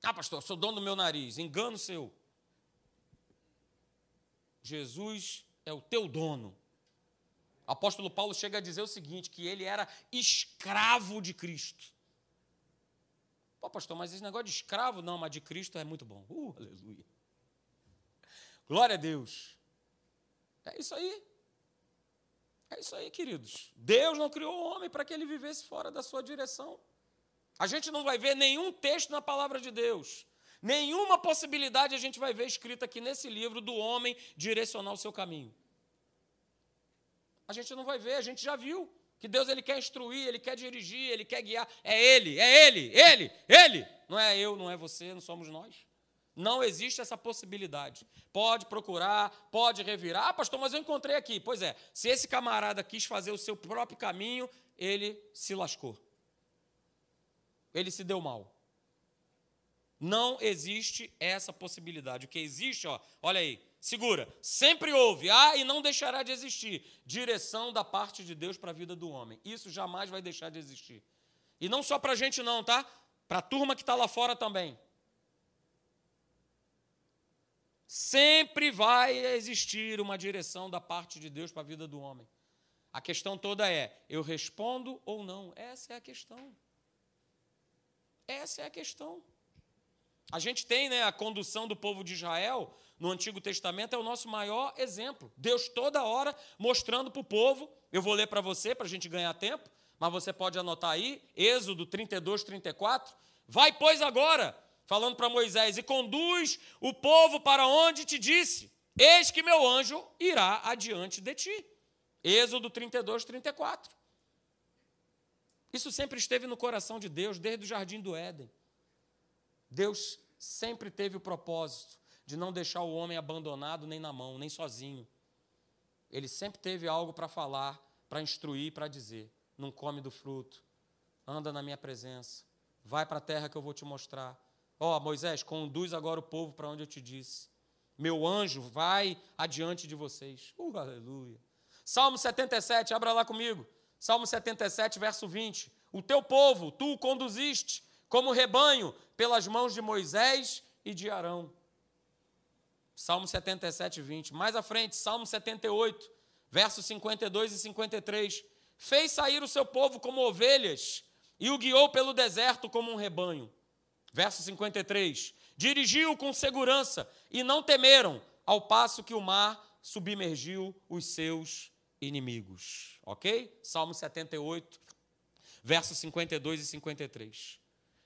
Ah, pastor, sou dono do meu nariz. Engano seu. Jesus é o teu dono. O apóstolo Paulo chega a dizer o seguinte: que ele era escravo de Cristo. Pô, pastor, mas esse negócio de escravo, não, mas de Cristo é muito bom. Uh, aleluia. Glória a Deus. É isso aí. É isso aí, queridos. Deus não criou o homem para que ele vivesse fora da sua direção. A gente não vai ver nenhum texto na palavra de Deus Nenhuma possibilidade a gente vai ver escrita aqui nesse livro do homem direcionar o seu caminho. A gente não vai ver, a gente já viu que Deus ele quer instruir, ele quer dirigir, ele quer guiar. É ele, é ele, ele, ele. Não é eu, não é você, não somos nós. Não existe essa possibilidade. Pode procurar, pode revirar. Ah, pastor, mas eu encontrei aqui. Pois é, se esse camarada quis fazer o seu próprio caminho, ele se lascou. Ele se deu mal. Não existe essa possibilidade. O que existe, ó, olha aí, segura, sempre houve, há e não deixará de existir direção da parte de Deus para a vida do homem. Isso jamais vai deixar de existir. E não só para a gente, não, tá? Para a turma que está lá fora também. Sempre vai existir uma direção da parte de Deus para a vida do homem. A questão toda é: eu respondo ou não? Essa é a questão. Essa é a questão. A gente tem né, a condução do povo de Israel no Antigo Testamento, é o nosso maior exemplo. Deus toda hora mostrando para o povo. Eu vou ler para você, para a gente ganhar tempo, mas você pode anotar aí, Êxodo 32, 34. Vai, pois, agora, falando para Moisés, e conduz o povo para onde te disse: Eis que meu anjo irá adiante de ti. Êxodo 32, 34. Isso sempre esteve no coração de Deus, desde o jardim do Éden. Deus sempre teve o propósito de não deixar o homem abandonado nem na mão, nem sozinho. Ele sempre teve algo para falar, para instruir, para dizer: não come do fruto, anda na minha presença, vai para a terra que eu vou te mostrar. Ó, oh, Moisés, conduz agora o povo para onde eu te disse. Meu anjo vai adiante de vocês. Uh, aleluia. Salmo 77, abra lá comigo. Salmo 77, verso 20. O teu povo, tu o conduziste como rebanho pelas mãos de Moisés e de Arão. Salmo 77, 20. Mais à frente, Salmo 78, versos 52 e 53. Fez sair o seu povo como ovelhas e o guiou pelo deserto como um rebanho. Verso 53. Dirigiu com segurança e não temeram, ao passo que o mar submergiu os seus inimigos. Ok? Salmo 78, versos 52 e 53.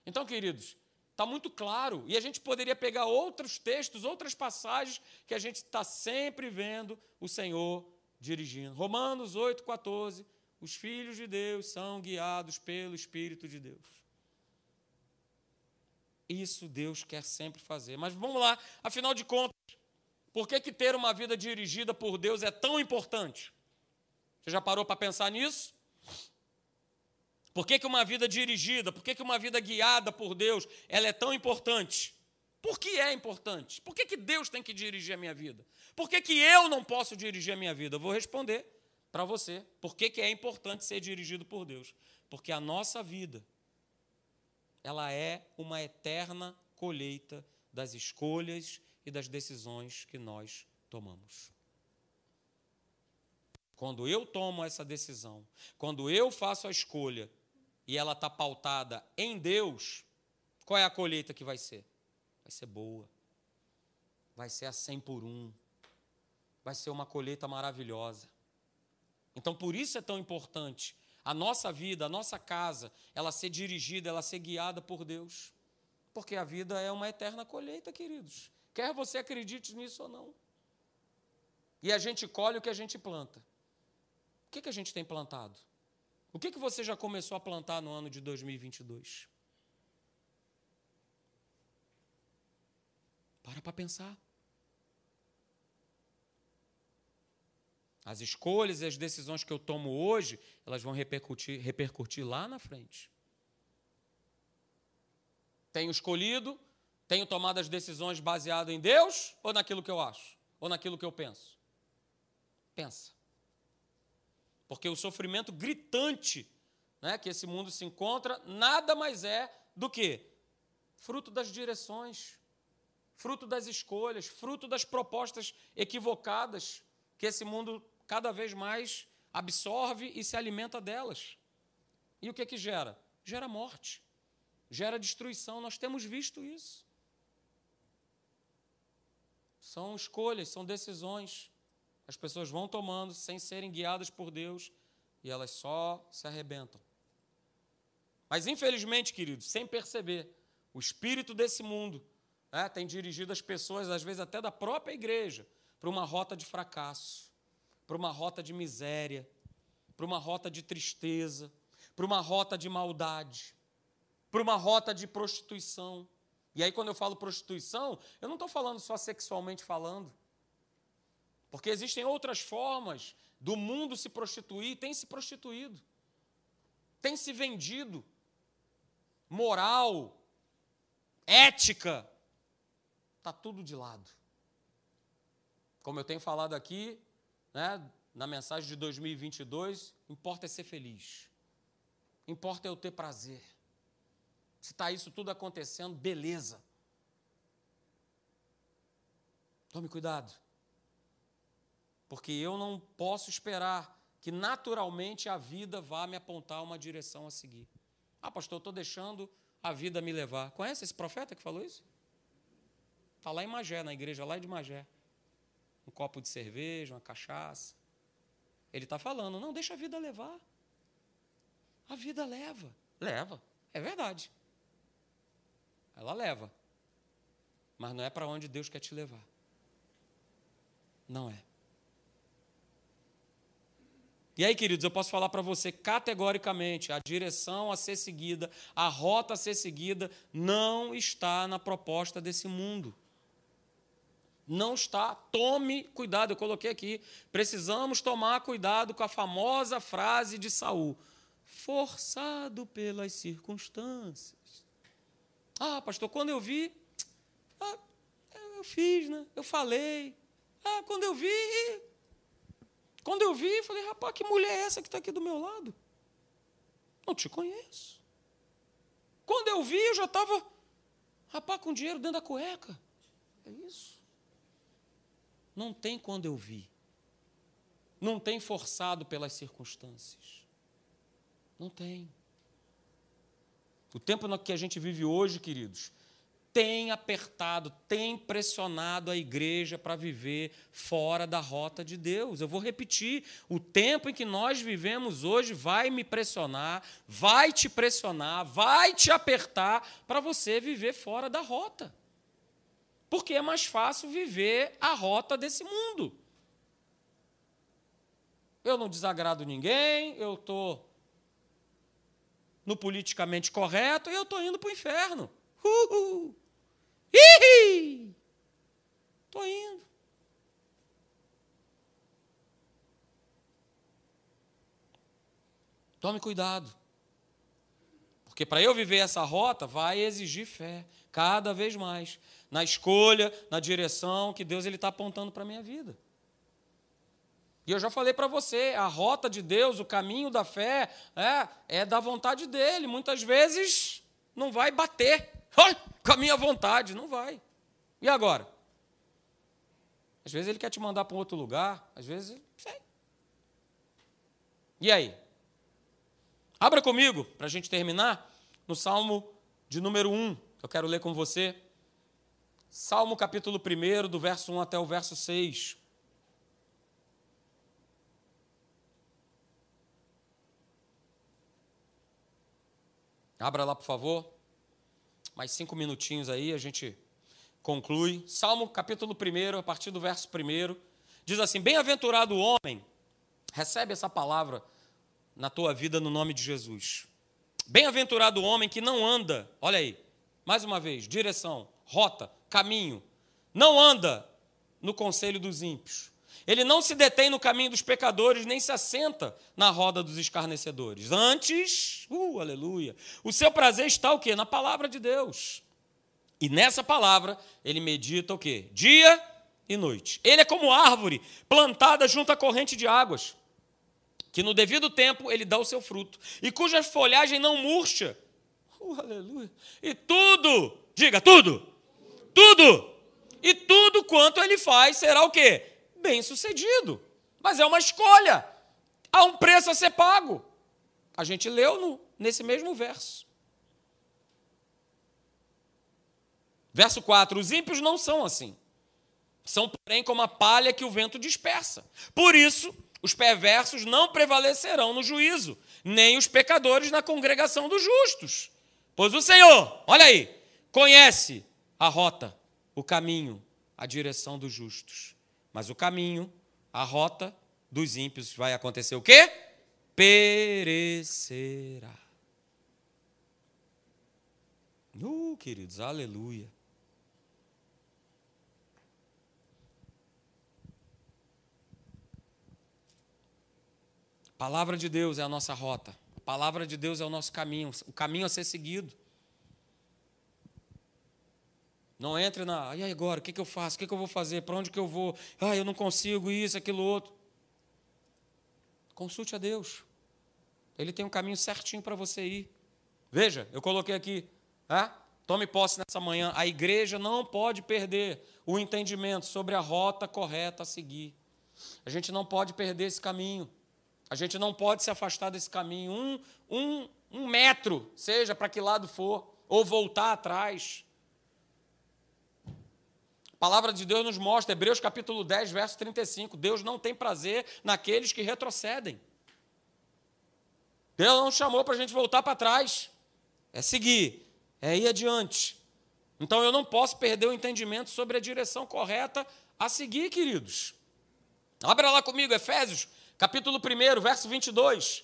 Então, queridos, está muito claro. E a gente poderia pegar outros textos, outras passagens que a gente está sempre vendo o Senhor dirigindo. Romanos 8, 14. Os filhos de Deus são guiados pelo Espírito de Deus. Isso Deus quer sempre fazer. Mas vamos lá, afinal de contas, por que, que ter uma vida dirigida por Deus é tão importante? Você já parou para pensar nisso? Por que, que uma vida dirigida, por que, que uma vida guiada por Deus, ela é tão importante? Por que é importante? Por que, que Deus tem que dirigir a minha vida? Por que, que eu não posso dirigir a minha vida? Eu vou responder para você. Por que, que é importante ser dirigido por Deus? Porque a nossa vida, ela é uma eterna colheita das escolhas e das decisões que nós tomamos. Quando eu tomo essa decisão, quando eu faço a escolha e ela está pautada em Deus, qual é a colheita que vai ser? Vai ser boa. Vai ser a 100 por um. Vai ser uma colheita maravilhosa. Então, por isso é tão importante a nossa vida, a nossa casa, ela ser dirigida, ela ser guiada por Deus. Porque a vida é uma eterna colheita, queridos. Quer você acredite nisso ou não. E a gente colhe o que a gente planta. O que, que a gente tem plantado? O que, que você já começou a plantar no ano de 2022? Para para pensar. As escolhas e as decisões que eu tomo hoje, elas vão repercutir, repercutir lá na frente. Tenho escolhido, tenho tomado as decisões baseado em Deus ou naquilo que eu acho? Ou naquilo que eu penso? Pensa. Porque o sofrimento gritante né, que esse mundo se encontra nada mais é do que fruto das direções, fruto das escolhas, fruto das propostas equivocadas que esse mundo cada vez mais absorve e se alimenta delas. E o que que gera? Gera morte, gera destruição. Nós temos visto isso. São escolhas, são decisões as pessoas vão tomando sem serem guiadas por Deus e elas só se arrebentam. Mas, infelizmente, queridos, sem perceber, o espírito desse mundo né, tem dirigido as pessoas, às vezes até da própria igreja, para uma rota de fracasso, para uma rota de miséria, para uma rota de tristeza, para uma rota de maldade, para uma rota de prostituição. E aí, quando eu falo prostituição, eu não estou falando só sexualmente falando. Porque existem outras formas do mundo se prostituir, tem se prostituído, tem se vendido. Moral, ética, está tudo de lado. como eu tenho falado aqui, né, na mensagem de 2022, importa é ser feliz. Importa é eu ter prazer. Se está isso tudo acontecendo, beleza. Tome cuidado. Porque eu não posso esperar que naturalmente a vida vá me apontar uma direção a seguir. Ah, pastor, estou deixando a vida me levar. Conhece esse profeta que falou isso? Está lá em Magé, na igreja lá de Magé. Um copo de cerveja, uma cachaça. Ele está falando, não, deixa a vida levar. A vida leva. Leva. É verdade. Ela leva. Mas não é para onde Deus quer te levar. Não é. E aí, queridos, eu posso falar para você categoricamente: a direção a ser seguida, a rota a ser seguida, não está na proposta desse mundo. Não está. Tome cuidado, eu coloquei aqui. Precisamos tomar cuidado com a famosa frase de Saul: forçado pelas circunstâncias. Ah, pastor, quando eu vi, ah, eu fiz, né? Eu falei. Ah, quando eu vi, quando eu vi, falei, rapaz, que mulher é essa que está aqui do meu lado? Não te conheço. Quando eu vi, eu já estava, rapaz, com dinheiro dentro da cueca. É isso. Não tem quando eu vi. Não tem forçado pelas circunstâncias. Não tem. O tempo que a gente vive hoje, queridos, tem apertado, tem pressionado a igreja para viver fora da rota de Deus. Eu vou repetir: o tempo em que nós vivemos hoje vai me pressionar, vai te pressionar, vai te apertar para você viver fora da rota. Porque é mais fácil viver a rota desse mundo. Eu não desagrado ninguém, eu estou no politicamente correto e eu estou indo para o inferno. Uhul. Estou indo. Tome cuidado. Porque para eu viver essa rota vai exigir fé, cada vez mais, na escolha, na direção que Deus está apontando para a minha vida. E eu já falei para você, a rota de Deus, o caminho da fé, é, é da vontade dele. Muitas vezes não vai bater com a minha vontade, não vai. E agora? Às vezes ele quer te mandar para um outro lugar, às vezes. Sei. E aí? Abra comigo, para a gente terminar, no Salmo de número 1. Eu quero ler com você. Salmo capítulo 1, do verso 1 até o verso 6. Abra lá, por favor. Mais cinco minutinhos aí, a gente conclui. Salmo capítulo 1, a partir do verso 1, diz assim: Bem-aventurado o homem, recebe essa palavra na tua vida no nome de Jesus. Bem-aventurado o homem que não anda, olha aí, mais uma vez, direção, rota, caminho, não anda no conselho dos ímpios. Ele não se detém no caminho dos pecadores, nem se assenta na roda dos escarnecedores. Antes, uh, aleluia, o seu prazer está o quê? Na palavra de Deus. E nessa palavra, ele medita o quê? Dia e noite. Ele é como árvore plantada junto à corrente de águas, que no devido tempo ele dá o seu fruto, e cuja folhagem não murcha. Uh, aleluia. E tudo, diga tudo, tudo, e tudo quanto ele faz será o quê? bem-sucedido. Mas é uma escolha. Há um preço a ser pago. A gente leu no, nesse mesmo verso. Verso 4: Os ímpios não são assim. São, porém, como a palha que o vento dispersa. Por isso, os perversos não prevalecerão no juízo, nem os pecadores na congregação dos justos. Pois o Senhor, olha aí, conhece a rota, o caminho, a direção dos justos. Mas o caminho, a rota dos ímpios vai acontecer o quê? Perecerá. Uh, queridos, aleluia. Palavra de Deus é a nossa rota. A palavra de Deus é o nosso caminho, o caminho a ser seguido. Não entre na, e agora, o que, que eu faço? O que, que eu vou fazer? Para onde que eu vou? Ah, eu não consigo isso, aquilo, outro. Consulte a Deus. Ele tem um caminho certinho para você ir. Veja, eu coloquei aqui, ah, tome posse nessa manhã. A igreja não pode perder o entendimento sobre a rota correta a seguir. A gente não pode perder esse caminho. A gente não pode se afastar desse caminho. Um, um, um metro, seja para que lado for, ou voltar atrás. A palavra de Deus nos mostra, Hebreus capítulo 10, verso 35, Deus não tem prazer naqueles que retrocedem. Deus não chamou para a gente voltar para trás. É seguir, é ir adiante. Então eu não posso perder o entendimento sobre a direção correta a seguir, queridos. Abra lá comigo, Efésios, capítulo 1, verso 22.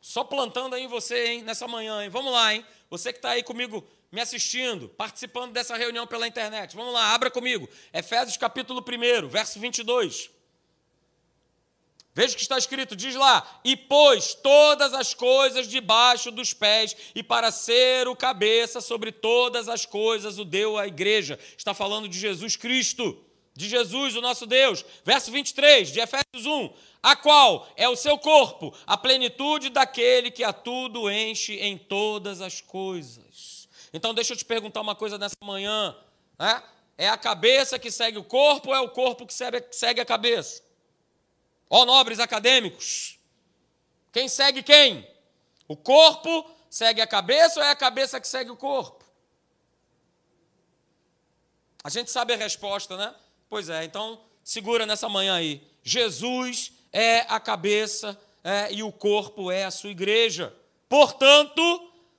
Só plantando aí em você, hein, nessa manhã, hein? Vamos lá, hein? Você que está aí comigo me assistindo, participando dessa reunião pela internet. Vamos lá, abra comigo. Efésios capítulo 1, verso 22. Veja o que está escrito, diz lá: E pôs todas as coisas debaixo dos pés, e para ser o cabeça sobre todas as coisas o deu à igreja. Está falando de Jesus Cristo, de Jesus, o nosso Deus. Verso 23 de Efésios 1: A qual é o seu corpo, a plenitude daquele que a tudo enche em todas as coisas. Então, deixa eu te perguntar uma coisa nessa manhã: né? é a cabeça que segue o corpo ou é o corpo que segue a cabeça? Ó nobres acadêmicos, quem segue quem? O corpo segue a cabeça ou é a cabeça que segue o corpo? A gente sabe a resposta, né? Pois é, então segura nessa manhã aí. Jesus é a cabeça é, e o corpo é a sua igreja. Portanto,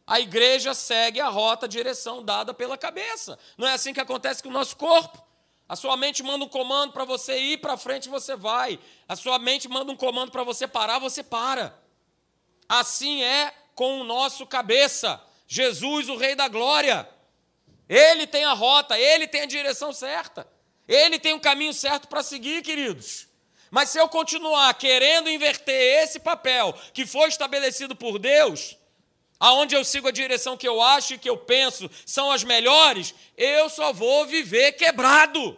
a igreja segue a rota, a direção dada pela cabeça. Não é assim que acontece com o nosso corpo? A sua mente manda um comando para você ir para frente, você vai. A sua mente manda um comando para você parar, você para. Assim é com o nosso cabeça, Jesus, o Rei da Glória. Ele tem a rota, ele tem a direção certa. Ele tem um caminho certo para seguir, queridos. Mas se eu continuar querendo inverter esse papel que foi estabelecido por Deus, aonde eu sigo a direção que eu acho e que eu penso são as melhores, eu só vou viver quebrado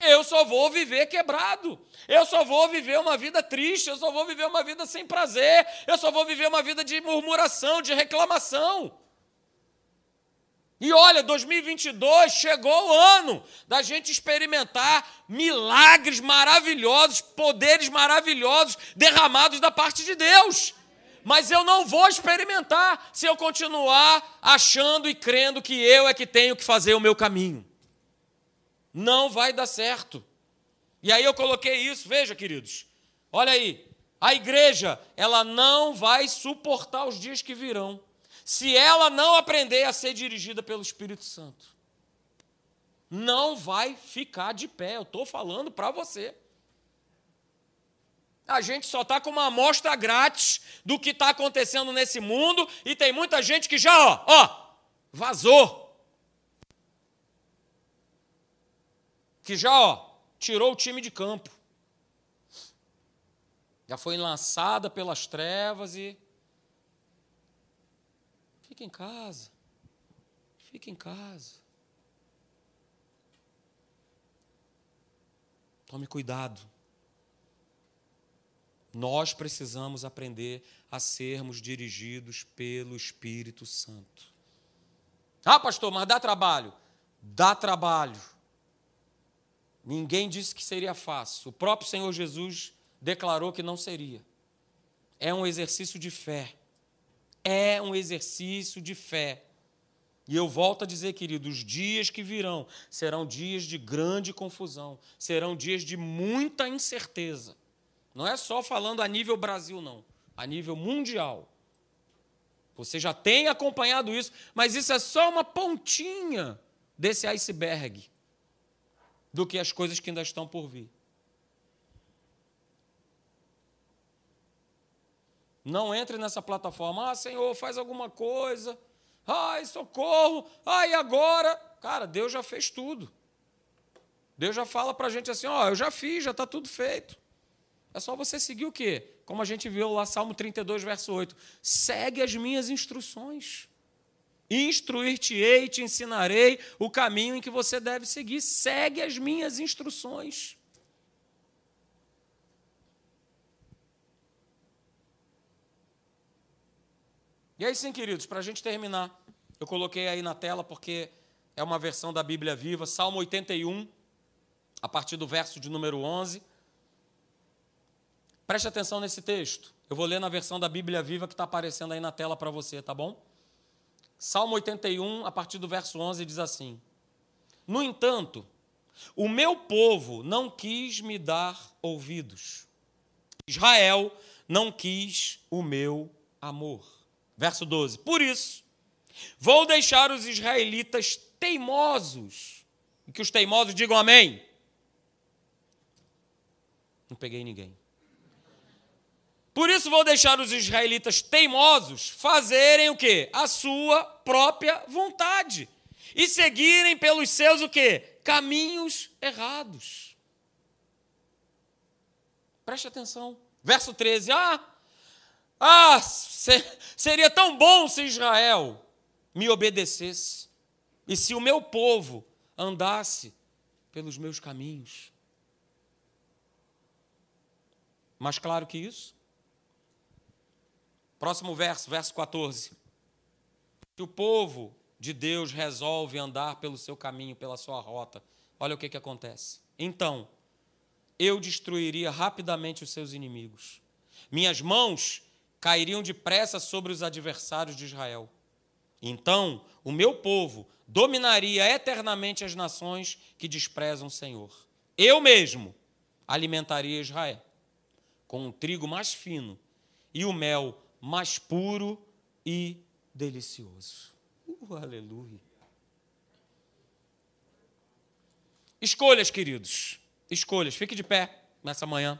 eu só vou viver quebrado. Eu só vou viver uma vida triste, eu só vou viver uma vida sem prazer, eu só vou viver uma vida de murmuração, de reclamação. E olha, 2022 chegou o ano da gente experimentar milagres maravilhosos, poderes maravilhosos derramados da parte de Deus. Mas eu não vou experimentar se eu continuar achando e crendo que eu é que tenho que fazer o meu caminho. Não vai dar certo. E aí eu coloquei isso, veja, queridos. Olha aí, a igreja, ela não vai suportar os dias que virão, se ela não aprender a ser dirigida pelo Espírito Santo. Não vai ficar de pé, eu estou falando para você. A gente só está com uma amostra grátis do que está acontecendo nesse mundo e tem muita gente que já, ó, ó, vazou. que já ó, tirou o time de campo. Já foi lançada pelas trevas e. Fica em casa. Fica em casa. Tome cuidado. Nós precisamos aprender a sermos dirigidos pelo Espírito Santo. Ah, pastor, mas dá trabalho. Dá trabalho. Ninguém disse que seria fácil. O próprio Senhor Jesus declarou que não seria. É um exercício de fé. É um exercício de fé. E eu volto a dizer, querido, os dias que virão serão dias de grande confusão, serão dias de muita incerteza. Não é só falando a nível Brasil, não, a nível mundial. Você já tem acompanhado isso, mas isso é só uma pontinha desse iceberg do que as coisas que ainda estão por vir. Não entre nessa plataforma, ah, Senhor, faz alguma coisa, ai, socorro, ai, agora. Cara, Deus já fez tudo. Deus já fala para a gente assim: ó, eu já fiz, já está tudo feito. É só você seguir o quê? Como a gente viu lá, Salmo 32, verso 8. Segue as minhas instruções. Instruir-te-ei, te ensinarei o caminho em que você deve seguir. Segue as minhas instruções. E aí sim, queridos, para a gente terminar, eu coloquei aí na tela porque é uma versão da Bíblia Viva, Salmo 81, a partir do verso de número 11. Preste atenção nesse texto. Eu vou ler na versão da Bíblia Viva que está aparecendo aí na tela para você, tá bom? Salmo 81, a partir do verso 11, diz assim: No entanto, o meu povo não quis me dar ouvidos. Israel não quis o meu amor. Verso 12: Por isso, vou deixar os israelitas teimosos. E que os teimosos digam amém. Não peguei ninguém. Por isso vou deixar os israelitas teimosos fazerem o quê? A sua própria vontade. E seguirem pelos seus o quê? Caminhos errados. Preste atenção. Verso 13. Ah, ah, seria tão bom se Israel me obedecesse e se o meu povo andasse pelos meus caminhos. Mais claro que isso? Próximo verso, verso 14. Se o povo de Deus resolve andar pelo seu caminho, pela sua rota, olha o que, que acontece. Então, eu destruiria rapidamente os seus inimigos. Minhas mãos cairiam depressa sobre os adversários de Israel. Então, o meu povo dominaria eternamente as nações que desprezam o Senhor. Eu mesmo alimentaria Israel com o trigo mais fino e o mel mais puro e delicioso. Uh, aleluia. Escolhas, queridos. Escolhas. Fique de pé nessa manhã.